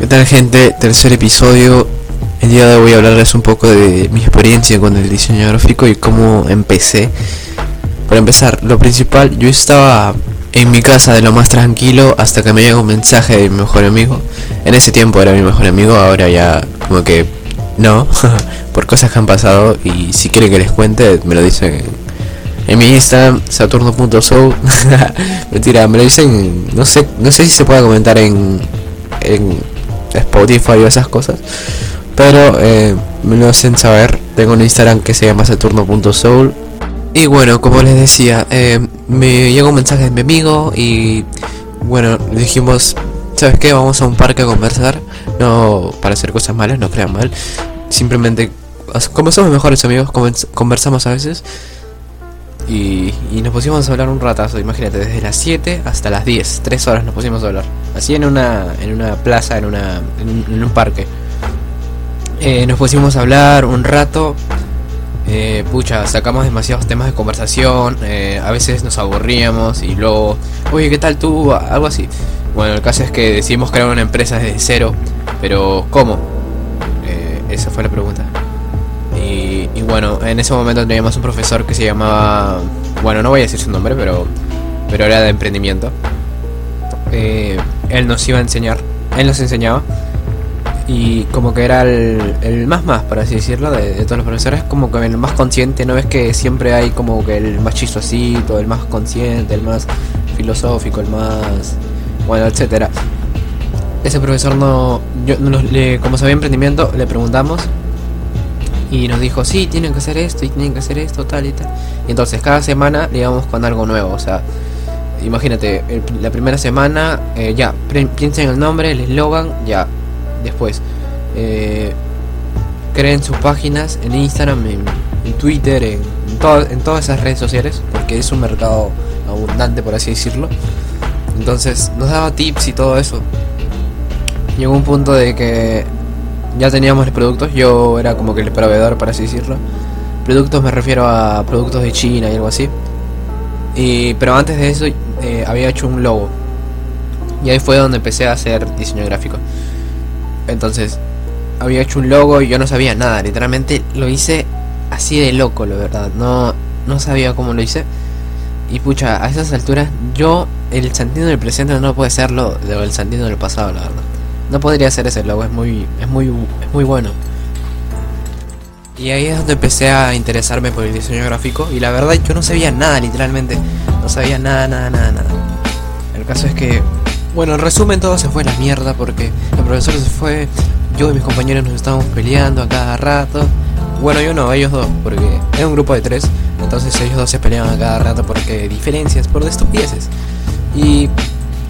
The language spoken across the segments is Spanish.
¿Qué tal gente? Tercer episodio. El día de hoy voy a hablarles un poco de mi experiencia con el diseño gráfico y cómo empecé. Para empezar, lo principal, yo estaba en mi casa de lo más tranquilo hasta que me llegó un mensaje de mi mejor amigo. En ese tiempo era mi mejor amigo, ahora ya como que no, por cosas que han pasado y si quieren que les cuente me lo dicen en mi Instagram, saturno.show. Mentira, me lo dicen, no sé, no sé si se puede comentar en, en Spotify o esas cosas. Pero eh, me lo hacen saber. Tengo un Instagram que se llama saturno.soul. Y bueno, como les decía, eh, me llegó un mensaje de mi amigo y bueno, dijimos, ¿sabes qué? Vamos a un parque a conversar. No para hacer cosas malas, no crean mal. Simplemente, como somos mejores amigos, conversamos a veces. Y, nos pusimos a hablar un ratazo, imagínate, desde las 7 hasta las 10, 3 horas nos pusimos a hablar. Así en una, en una plaza, en, una, en, un, parque. Eh, nos pusimos a hablar un rato. Eh, pucha, sacamos demasiados temas de conversación. Eh, a veces nos aburríamos y luego, oye, ¿qué tal tú? Algo así. Bueno, el caso es que decidimos crear una empresa desde cero. Pero, ¿cómo? esa fue la pregunta. Y, bueno, en ese momento teníamos un profesor que se llamaba. Bueno, no voy a decir su nombre, pero. Pero era de emprendimiento. Eh, él nos iba a enseñar. Él nos enseñaba. Y como que era el, más más, por así decirlo, de, todos los profesores, como que el más consciente, ¿no ves que siempre hay como que el más chistosito, el más consciente, el más filosófico, el más... bueno, etcétera. Ese profesor no... Yo, le, como sabía emprendimiento, le preguntamos y nos dijo, sí, tienen que hacer esto y tienen que hacer esto, tal y tal. Y entonces cada semana le íbamos con algo nuevo, o sea, imagínate, la primera semana, eh, ya, piensen en el nombre, el eslogan, ya, después, eh, creen sus páginas en Instagram, en, Twitter, en, en todas esas redes sociales, porque es un mercado abundante, por así decirlo. Entonces nos daba tips y todo eso. Llegó un punto de que ya teníamos los productos, yo era como que el proveedor, para así decirlo. Productos me refiero a productos de China y algo así. Y, pero antes de eso eh, había hecho un logo. Y ahí fue donde empecé a hacer diseño gráfico. Entonces, había hecho un logo y yo no sabía nada. Literalmente lo hice así de loco, la verdad. No, no sabía cómo lo hice. Y pucha, a esas alturas yo el sentido del presente no puede ser lo del sentido del pasado, la verdad. No podría ser ese logo, es muy, es muy, es muy bueno. Y ahí es donde empecé a interesarme por el diseño gráfico. Y la verdad yo no sabía nada, literalmente. No sabía nada, nada, nada, nada. El caso es que, bueno, en resumen todo se fue a la mierda porque el profesor se fue. Yo y mis compañeros nos estábamos peleando a cada rato. Bueno, yo no, ellos dos, porque era un grupo de tres. Entonces ellos dos se peleaban a cada rato porque diferencias, por de estupideces. Y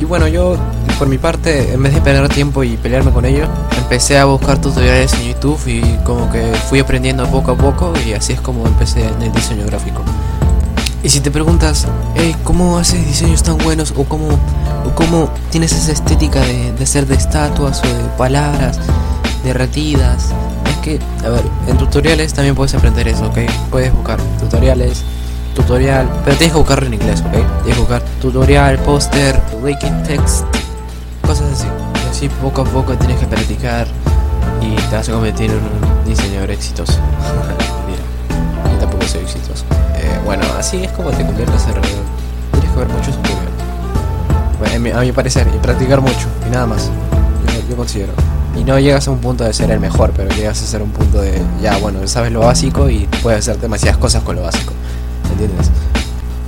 y bueno, yo por mi parte, en vez de perder tiempo y pelearme con ellos, empecé a buscar tutoriales en YouTube y como que fui aprendiendo poco a poco y así es como empecé en el diseño gráfico. Y si te preguntas, hey, ¿cómo haces diseños tan buenos? ¿O cómo, o cómo tienes esa estética de, de ser de estatuas o de palabras derretidas? Es que, a ver, en tutoriales también puedes aprender eso, ¿ok? Puedes buscar tutoriales tutorial, pero tienes que buscarlo en inglés, ¿ok? Tienes que buscar tutorial, póster, wiki text, así. Poco a poco tienes que practicar y te vas a convertir en un diseñador exitoso. Mira, yo tampoco soy exitoso. Eh, bueno, así es como te conviertes en. Tienes que ver muchos tutoriales. A mi parecer, y practicar mucho, y nada más. Yo, yo considero. Y no llegas a un punto de ser el mejor, pero llegas a ser un punto de, ya, bueno, sabes lo básico y puedes hacer demasiadas cosas con lo básico. ¿entiendes?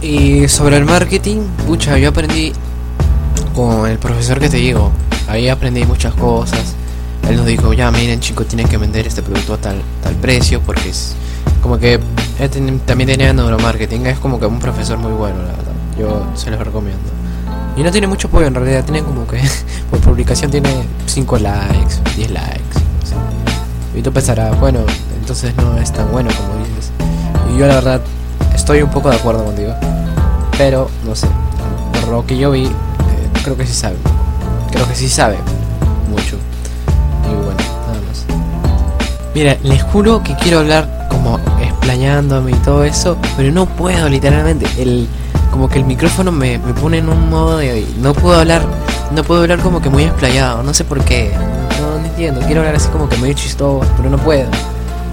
Y sobre el marketing, pucha, yo aprendí con el profesor que te digo, ahí aprendí muchas cosas. Él nos dijo, ya miren chicos, tienen que vender este producto a tal, tal precio porque es como que también tenía neuromarketing, es como que un profesor muy bueno, la verdad. Yo se los recomiendo. Y no tiene mucho apoyo en realidad, tiene como que por publicación tiene 5 likes, 10 likes. Y tú pensarás, bueno, entonces no es tan bueno como dices. Y yo la verdad estoy un poco de acuerdo contigo. Pero, no sé, por lo que yo vi, creo que sí sabe. Creo que sí sabe mucho. Y bueno, nada más. Mira, les juro que quiero hablar como explayándome y todo eso, pero no puedo literalmente. El, como que el micrófono me, me pone en un modo de... No puedo hablar, no puedo hablar como que muy explayado, no sé por qué. no entiendo. Quiero hablar así como que medio chistoso, pero no puedo.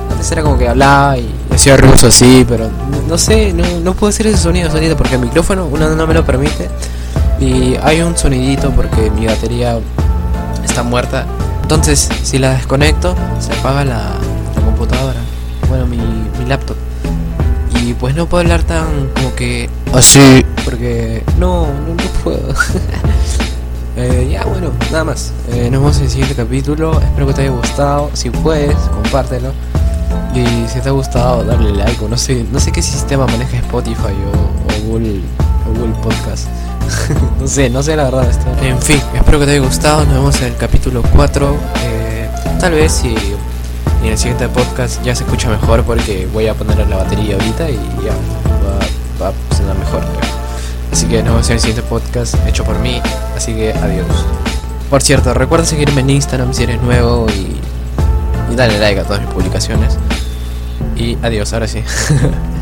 Antes era como que hablaba y hacía ruidos así, pero no, no sé, no, no puedo hacer ese sonido sonido porque el micrófono uno no me lo permite. Y hay un sonidito porque mi batería está muerta. Entonces, si la desconecto, se apaga la, la computadora. Bueno, mi, mi laptop. Y pues no puedo hablar tan como que así, porque no, no, no puedo. Eh, ya bueno, nada más. Eh, nos vemos en el siguiente capítulo. Espero que te haya gustado. Si puedes, compártelo. Y si te ha gustado, darle like. O no sé, no sé qué sistema maneja Spotify o, o Google, o Google Podcast. no sé, no sé la verdad. Esto. En fin, espero que te haya gustado. Nos vemos en el capítulo 4. Eh, tal vez si en el siguiente podcast ya se escucha mejor porque voy a poner la batería ahorita y ya va, a sonar mejor. Así que nos vemos en el siguiente podcast hecho por mí. Así que adiós. Por cierto, recuerda seguirme en Instagram si eres nuevo y, y dale like a todas mis publicaciones. Y adiós, ahora sí.